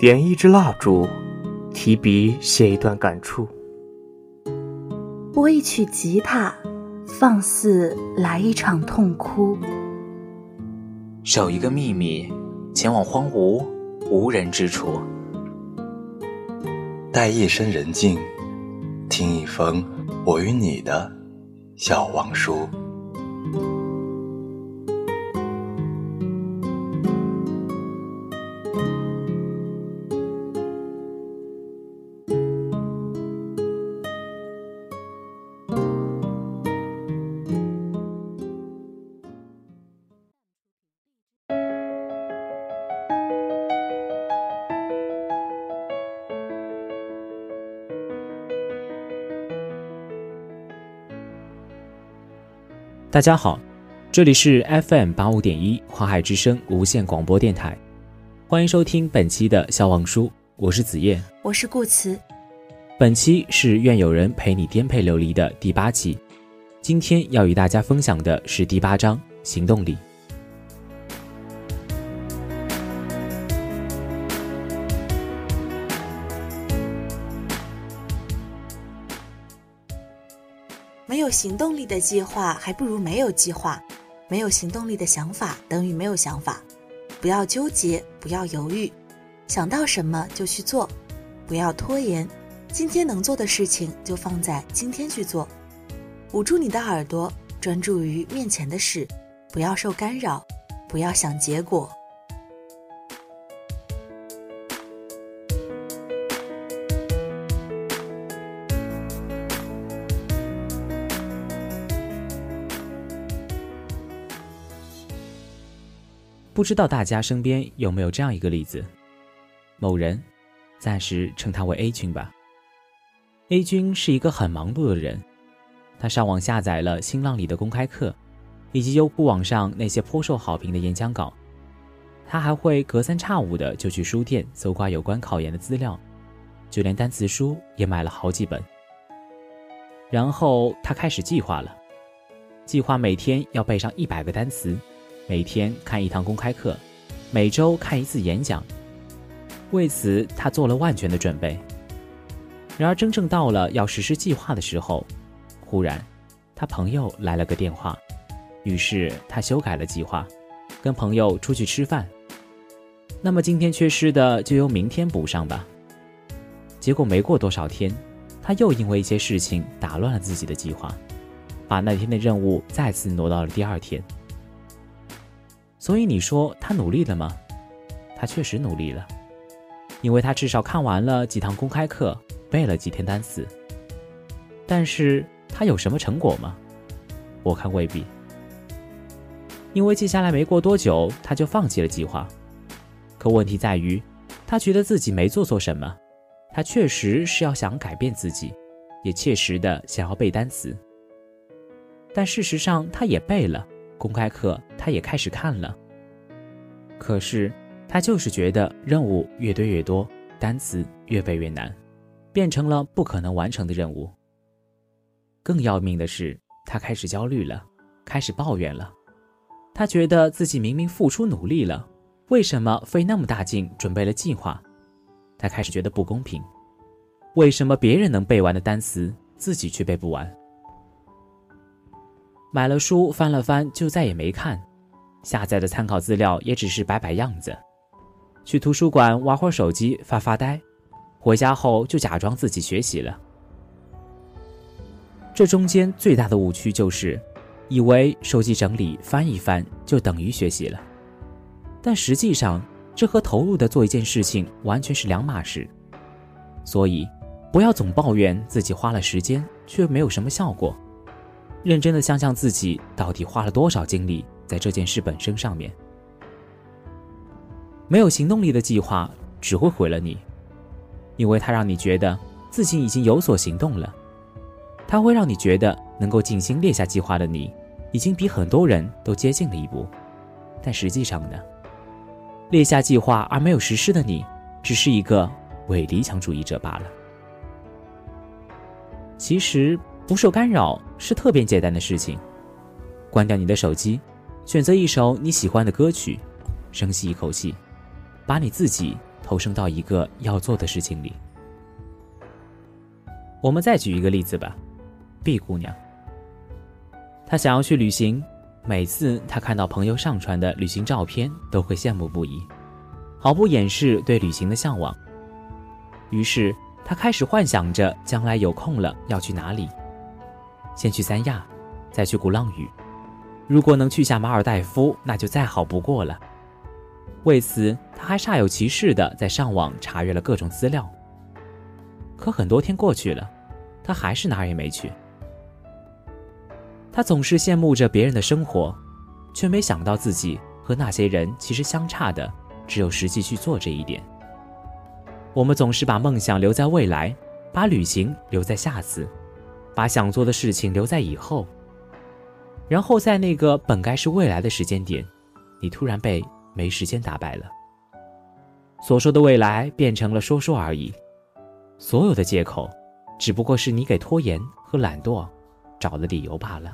点一支蜡烛，提笔写一段感触；拨一曲吉他，放肆来一场痛哭；守一个秘密，前往荒芜无人之处；待夜深人静，听一封我与你的小王书。大家好，这里是 FM 八五点一花海之声无线广播电台，欢迎收听本期的《笑忘书》，我是子夜，我是顾辞。本期是愿有人陪你颠沛流离的第八期，今天要与大家分享的是第八章行动力。行动力的计划，还不如没有计划；没有行动力的想法，等于没有想法。不要纠结，不要犹豫，想到什么就去做，不要拖延。今天能做的事情就放在今天去做。捂住你的耳朵，专注于面前的事，不要受干扰，不要想结果。不知道大家身边有没有这样一个例子：某人，暂时称他为 A 君吧。A 君是一个很忙碌的人，他上网下载了新浪里的公开课，以及优酷网上那些颇受好评的演讲稿。他还会隔三差五的就去书店搜刮有关考研的资料，就连单词书也买了好几本。然后他开始计划了，计划每天要背上一百个单词。每天看一堂公开课，每周看一次演讲，为此他做了万全的准备。然而，真正到了要实施计划的时候，忽然他朋友来了个电话，于是他修改了计划，跟朋友出去吃饭。那么今天缺失的就由明天补上吧。结果没过多少天，他又因为一些事情打乱了自己的计划，把那天的任务再次挪到了第二天。所以你说他努力了吗？他确实努力了，因为他至少看完了几堂公开课，背了几天单词。但是他有什么成果吗？我看未必。因为接下来没过多久，他就放弃了计划。可问题在于，他觉得自己没做错什么，他确实是要想改变自己，也切实的想要背单词。但事实上，他也背了。公开课他也开始看了，可是他就是觉得任务越堆越多，单词越背越难，变成了不可能完成的任务。更要命的是，他开始焦虑了，开始抱怨了。他觉得自己明明付出努力了，为什么费那么大劲准备了计划？他开始觉得不公平，为什么别人能背完的单词，自己却背不完？买了书翻了翻就再也没看，下载的参考资料也只是摆摆样子，去图书馆玩会儿手机发发呆，回家后就假装自己学习了。这中间最大的误区就是，以为手机整理翻一翻就等于学习了，但实际上这和投入的做一件事情完全是两码事。所以，不要总抱怨自己花了时间却没有什么效果。认真的想想自己到底花了多少精力在这件事本身上面。没有行动力的计划只会毁了你，因为它让你觉得自己已经有所行动了。它会让你觉得能够静心列下计划的你，已经比很多人都接近了一步。但实际上呢，列下计划而没有实施的你，只是一个伪理想主义者罢了。其实。不受干扰是特别简单的事情。关掉你的手机，选择一首你喜欢的歌曲，深吸一口气，把你自己投身到一个要做的事情里。我们再举一个例子吧，B 姑娘，她想要去旅行，每次她看到朋友上传的旅行照片，都会羡慕不已，毫不掩饰对旅行的向往。于是她开始幻想着将来有空了要去哪里，先去三亚，再去鼓浪屿，如果能去下马尔代夫，那就再好不过了。为此，他还煞有其事地在上网查阅了各种资料。可很多天过去了，他还是哪儿也没去。他总是羡慕着别人的生活，却没想到自己和那些人其实相差的只有实际去做这一点。我们总是把梦想留在未来，把旅行留在下次，把想做的事情留在以后。然后在那个本该是未来的时间点，你突然被没时间打败了。所说的未来变成了说说而已。所有的借口，只不过是你给拖延和懒惰找的理由罢了。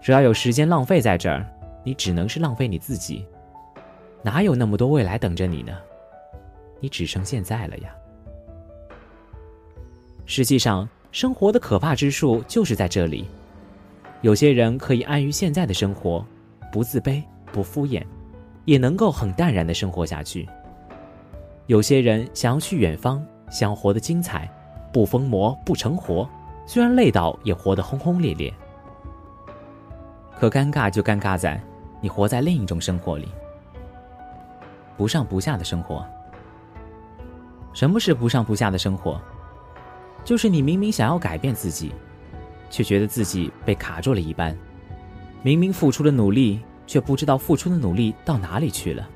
只要有时间浪费在这儿，你只能是浪费你自己，哪有那么多未来等着你呢？你只剩现在了呀。实际上，生活的可怕之处就是在这里。有些人可以安于现在的生活，不自卑，不敷衍，也能够很淡然的生活下去。有些人想要去远方，想活得精彩，不疯魔不成活，虽然累倒也活得轰轰烈烈。可尴尬就尴尬在，你活在另一种生活里，不上不下的生活。什么是不上不下的生活？就是你明明想要改变自己，却觉得自己被卡住了一般；明明付出了努力，却不知道付出的努力到哪里去了。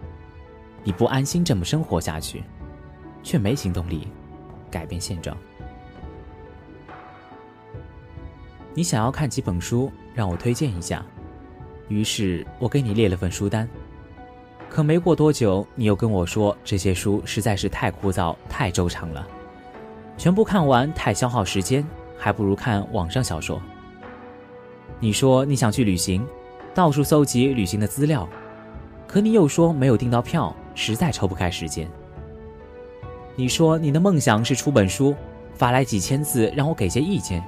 你不安心这么生活下去，却没行动力改变现状。你想要看几本书，让我推荐一下。于是我给你列了份书单。可没过多久，你又跟我说这些书实在是太枯燥、太周长了，全部看完太消耗时间，还不如看网上小说。你说你想去旅行，到处搜集旅行的资料，可你又说没有订到票。实在抽不开时间。你说你的梦想是出本书，发来几千字让我给些意见，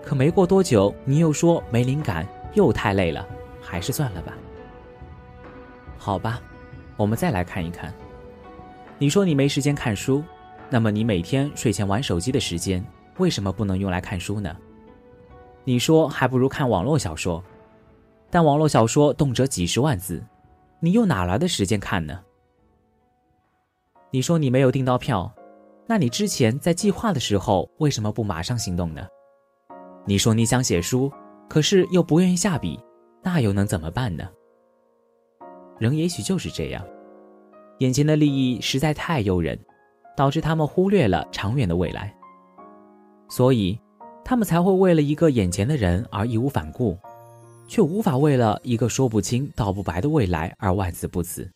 可没过多久，你又说没灵感，又太累了，还是算了吧。好吧，我们再来看一看。你说你没时间看书，那么你每天睡前玩手机的时间，为什么不能用来看书呢？你说还不如看网络小说，但网络小说动辄几十万字，你又哪来的时间看呢？你说你没有订到票，那你之前在计划的时候为什么不马上行动呢？你说你想写书，可是又不愿意下笔，那又能怎么办呢？人也许就是这样，眼前的利益实在太诱人，导致他们忽略了长远的未来，所以他们才会为了一个眼前的人而义无反顾，却无法为了一个说不清道不白的未来而万死不辞。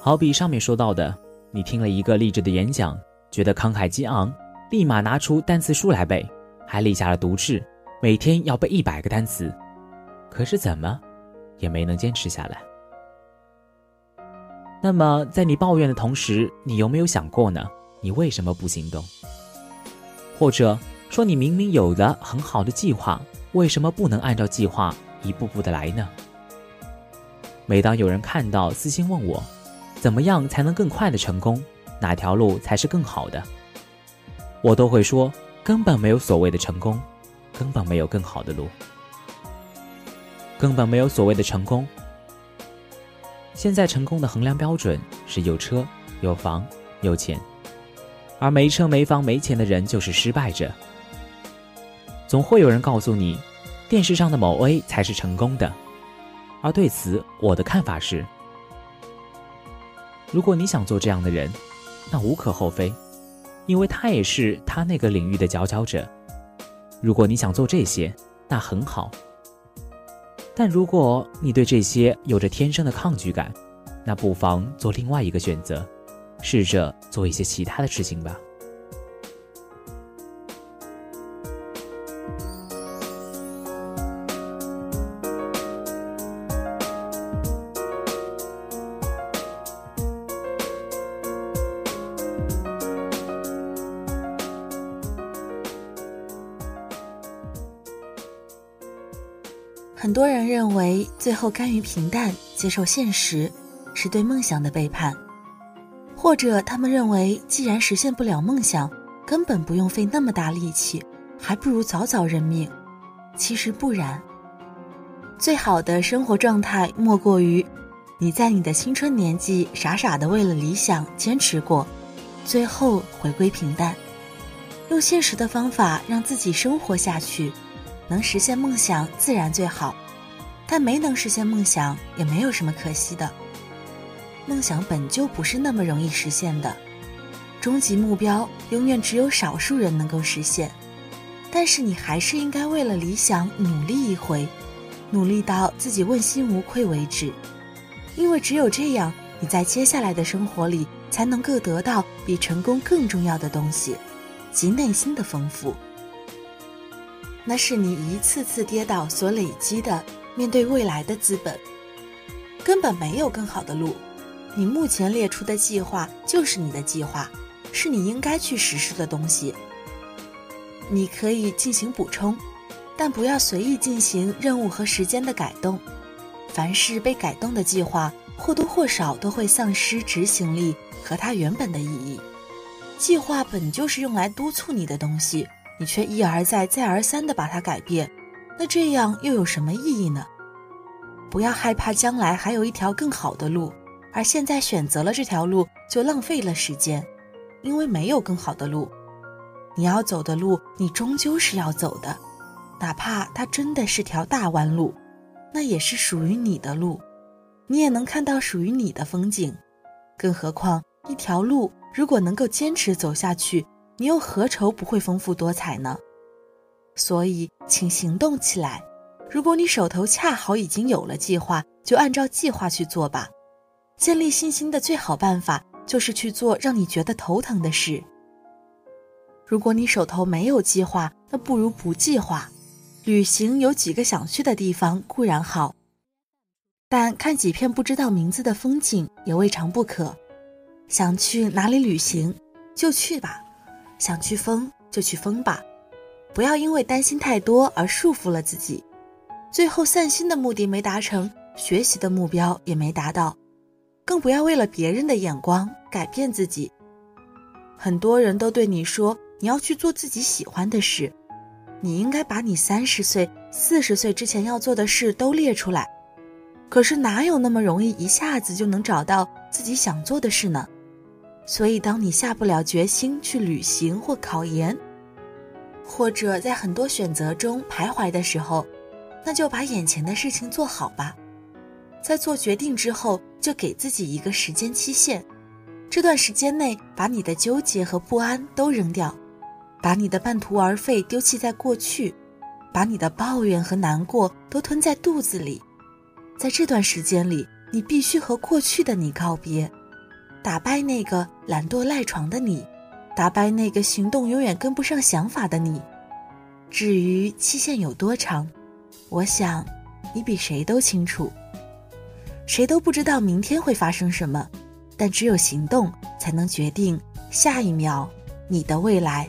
好比上面说到的，你听了一个励志的演讲，觉得慷慨激昂，立马拿出单词书来背，还立下了毒誓，每天要背一百个单词。可是怎么，也没能坚持下来。那么，在你抱怨的同时，你有没有想过呢？你为什么不行动？或者说，你明明有了很好的计划，为什么不能按照计划一步步的来呢？每当有人看到私信问我。怎么样才能更快的成功？哪条路才是更好的？我都会说，根本没有所谓的成功，根本没有更好的路，根本没有所谓的成功。现在成功的衡量标准是有车、有房、有钱，而没车、没房、没钱的人就是失败者。总会有人告诉你，电视上的某 A 才是成功的，而对此我的看法是。如果你想做这样的人，那无可厚非，因为他也是他那个领域的佼佼者。如果你想做这些，那很好。但如果你对这些有着天生的抗拒感，那不妨做另外一个选择，试着做一些其他的事情吧。很多人认为，最后甘于平淡、接受现实，是对梦想的背叛；或者他们认为，既然实现不了梦想，根本不用费那么大力气，还不如早早认命。其实不然，最好的生活状态莫过于，你在你的青春年纪傻傻的为了理想坚持过，最后回归平淡，用现实的方法让自己生活下去。能实现梦想自然最好，但没能实现梦想也没有什么可惜的。梦想本就不是那么容易实现的，终极目标永远只有少数人能够实现。但是你还是应该为了理想努力一回，努力到自己问心无愧为止。因为只有这样，你在接下来的生活里才能够得到比成功更重要的东西，即内心的丰富。那是你一次次跌倒所累积的面对未来的资本，根本没有更好的路。你目前列出的计划就是你的计划，是你应该去实施的东西。你可以进行补充，但不要随意进行任务和时间的改动。凡是被改动的计划，或多或少都会丧失执行力和它原本的意义。计划本就是用来督促你的东西。你却一而再、再而三地把它改变，那这样又有什么意义呢？不要害怕将来还有一条更好的路，而现在选择了这条路就浪费了时间，因为没有更好的路。你要走的路，你终究是要走的，哪怕它真的是条大弯路，那也是属于你的路，你也能看到属于你的风景。更何况，一条路如果能够坚持走下去。你又何愁不会丰富多彩呢？所以，请行动起来。如果你手头恰好已经有了计划，就按照计划去做吧。建立信心的最好办法就是去做让你觉得头疼的事。如果你手头没有计划，那不如不计划。旅行有几个想去的地方固然好，但看几片不知道名字的风景也未尝不可。想去哪里旅行，就去吧。想去疯就去疯吧，不要因为担心太多而束缚了自己，最后散心的目的没达成，学习的目标也没达到，更不要为了别人的眼光改变自己。很多人都对你说你要去做自己喜欢的事，你应该把你三十岁、四十岁之前要做的事都列出来。可是哪有那么容易一下子就能找到自己想做的事呢？所以，当你下不了决心去旅行或考研，或者在很多选择中徘徊的时候，那就把眼前的事情做好吧。在做决定之后，就给自己一个时间期限，这段时间内把你的纠结和不安都扔掉，把你的半途而废丢弃在过去，把你的抱怨和难过都吞在肚子里。在这段时间里，你必须和过去的你告别。打败那个懒惰赖床的你，打败那个行动永远跟不上想法的你。至于期限有多长，我想你比谁都清楚。谁都不知道明天会发生什么，但只有行动才能决定下一秒你的未来。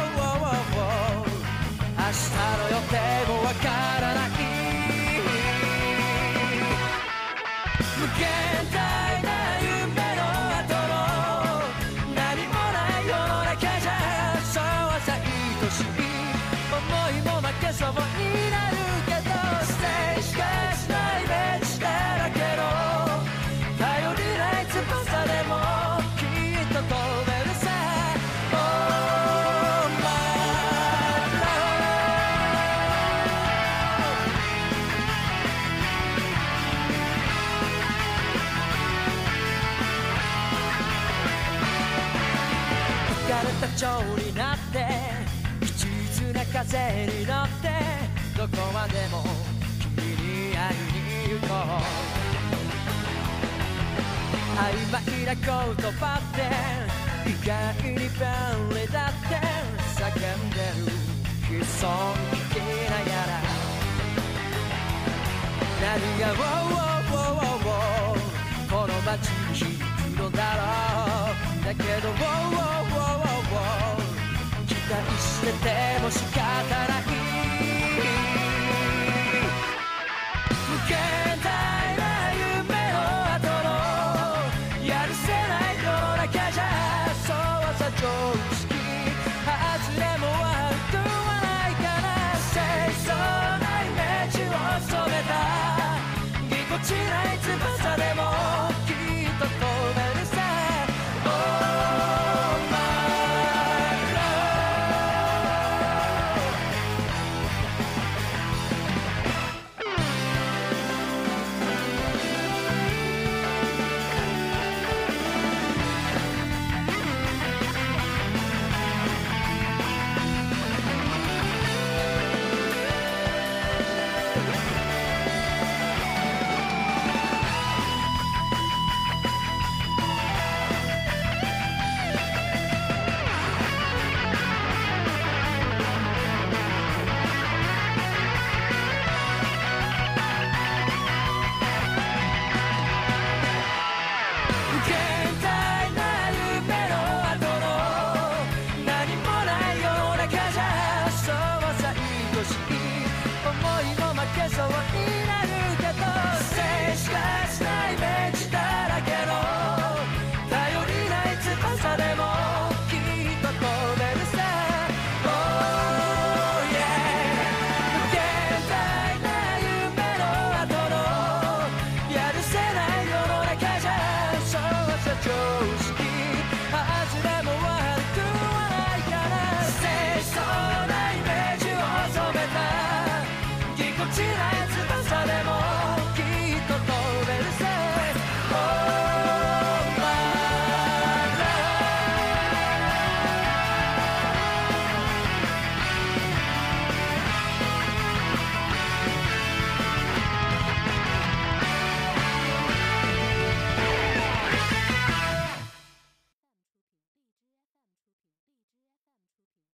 明日の予定もわかる長になって一途な風に乗ってどこまでも君に会いに行こう。曖昧な言葉って意外に便利だって叫んでる。悲壮聞きながら。何が「ウォーウォーウォーウォーウォーこの街に響くのだろう。だけど「ウォーウォー Cause